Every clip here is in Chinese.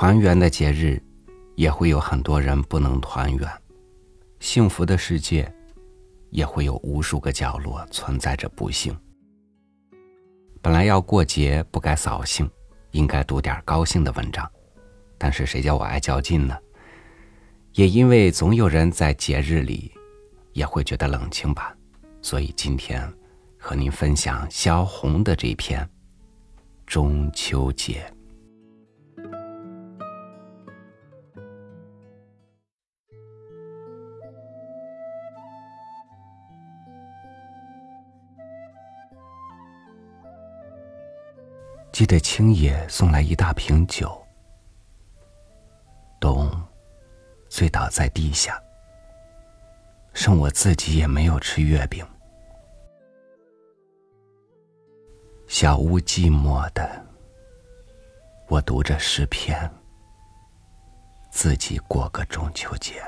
团圆的节日，也会有很多人不能团圆；幸福的世界，也会有无数个角落存在着不幸。本来要过节，不该扫兴，应该读点高兴的文章，但是谁叫我爱较劲呢？也因为总有人在节日里，也会觉得冷清吧，所以今天和您分享萧红的这篇《中秋节》。记得青野送来一大瓶酒，冬醉倒在地下，剩我自己也没有吃月饼。小屋寂寞的，我读着诗篇，自己过个中秋节。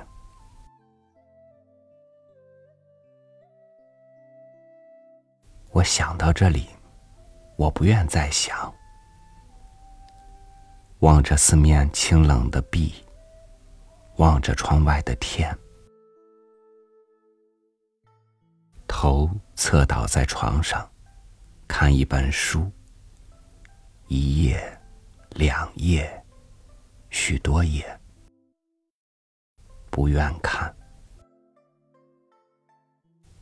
我想到这里，我不愿再想。望着四面清冷的壁，望着窗外的天，头侧倒在床上，看一本书，一页，两页，许多页，不愿看。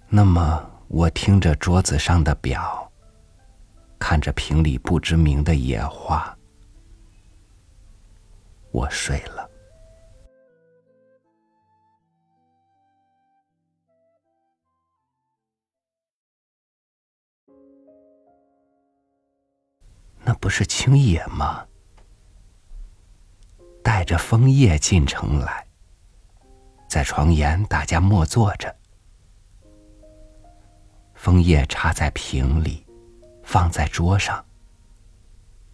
那么，我听着桌子上的表，看着瓶里不知名的野花。我睡了，那不是青野吗？带着枫叶进城来，在床沿大家默坐着，枫叶插在瓶里，放在桌上。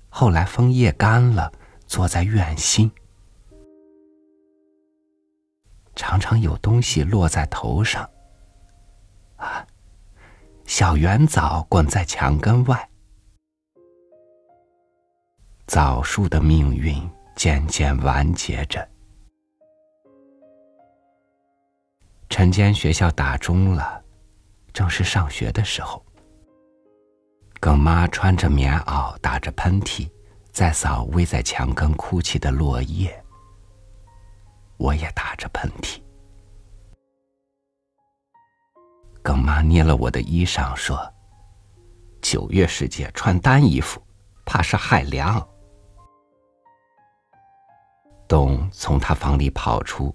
后来枫叶干了。坐在院心，常常有东西落在头上。啊，小圆枣滚在墙根外，枣树的命运渐渐完结着。晨间学校打钟了，正是上学的时候。耿妈穿着棉袄，打着喷嚏。在扫偎在墙根哭泣的落叶，我也打着喷嚏。耿妈捏了我的衣裳说：“九月时节穿单衣服，怕是害凉。”董从他房里跑出，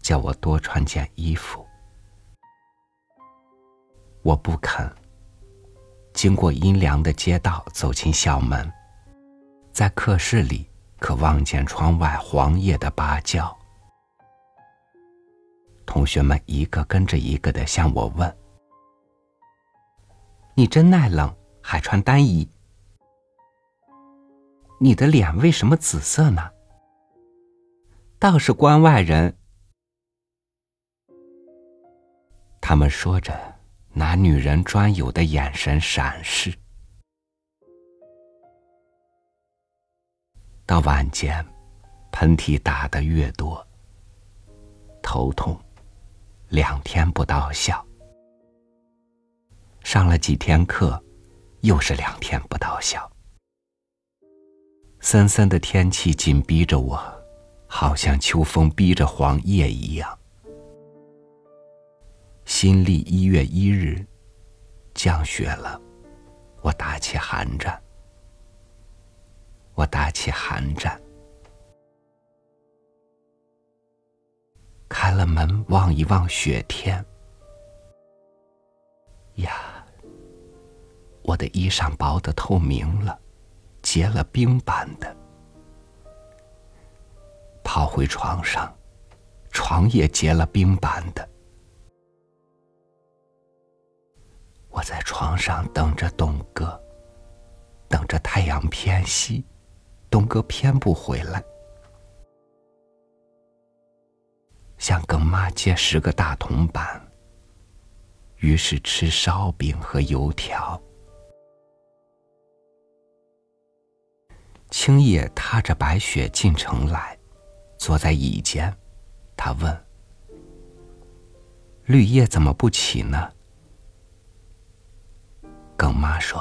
叫我多穿件衣服。我不肯。经过阴凉的街道，走进校门。在课室里，可望见窗外黄叶的芭蕉。同学们一个跟着一个的向我问：“你真耐冷，还穿单衣？你的脸为什么紫色呢？”倒是关外人。他们说着，拿女人专有的眼神闪视。到晚间，喷嚏打得越多，头痛，两天不到校。上了几天课，又是两天不到校。森森的天气紧逼着我，好像秋风逼着黄叶一样。新历一月一日，降雪了，我打起寒战。我打起寒战，开了门望一望雪天，呀，我的衣裳薄的透明了，结了冰般的。跑回床上，床也结了冰般的。我在床上等着东哥，等着太阳偏西。东哥偏不回来，向耿妈借十个大铜板。于是吃烧饼和油条。青叶踏着白雪进城来，坐在椅间，他问：“绿叶怎么不起呢？”耿妈说：“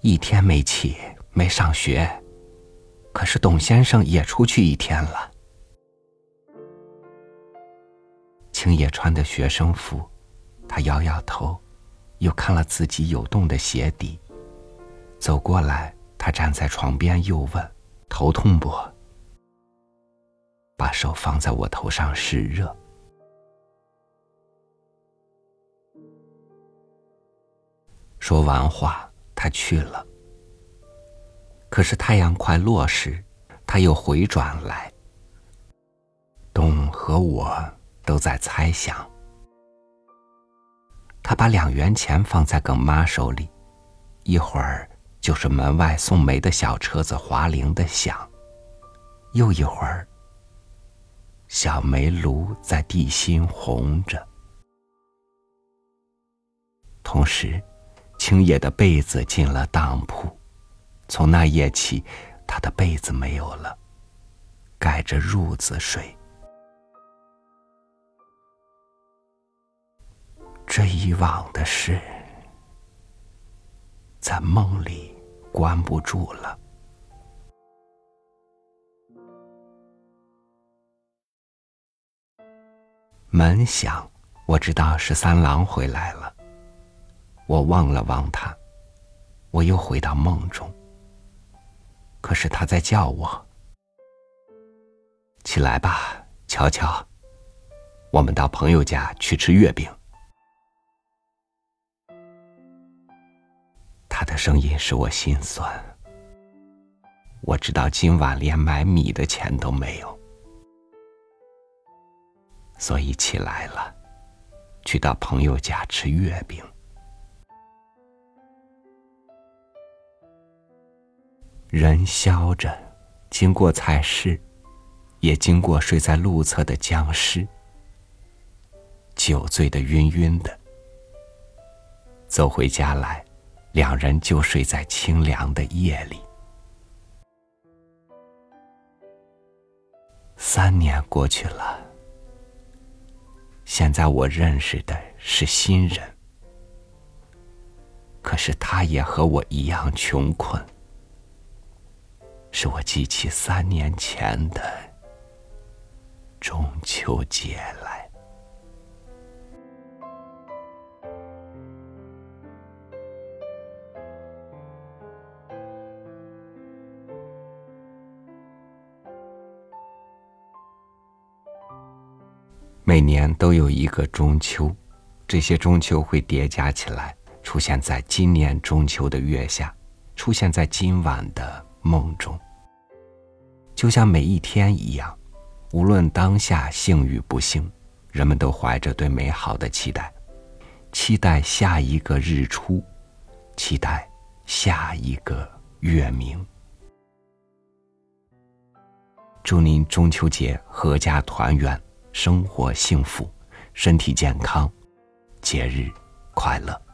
一天没起，没上学。可是董先生也出去一天了。”青野穿的学生服，他摇摇头，又看了自己有洞的鞋底，走过来，他站在床边，又问：“头痛不？”把手放在我头上试热。说完话，他去了。可是太阳快落时，他又回转来。东和我都在猜想。他把两元钱放在耿妈手里，一会儿就是门外送煤的小车子滑铃的响，又一会儿，小煤炉在地心红着，同时。青叶的被子进了当铺，从那夜起，他的被子没有了，盖着褥子睡。这以往的事，在梦里关不住了。门响，我知道是三郎回来了。我望了望他，我又回到梦中。可是他在叫我：“起来吧，乔乔，我们到朋友家去吃月饼。”他的声音使我心酸。我知道今晚连买米的钱都没有，所以起来了，去到朋友家吃月饼。人消着，经过菜市，也经过睡在路侧的僵尸，酒醉的晕晕的。走回家来，两人就睡在清凉的夜里。三年过去了，现在我认识的是新人，可是他也和我一样穷困。使我记起三年前的中秋节来。每年都有一个中秋，这些中秋会叠加起来，出现在今年中秋的月下，出现在今晚的梦中。就像每一天一样，无论当下幸与不幸，人们都怀着对美好的期待，期待下一个日出，期待下一个月明。祝您中秋节阖家团圆，生活幸福，身体健康，节日快乐。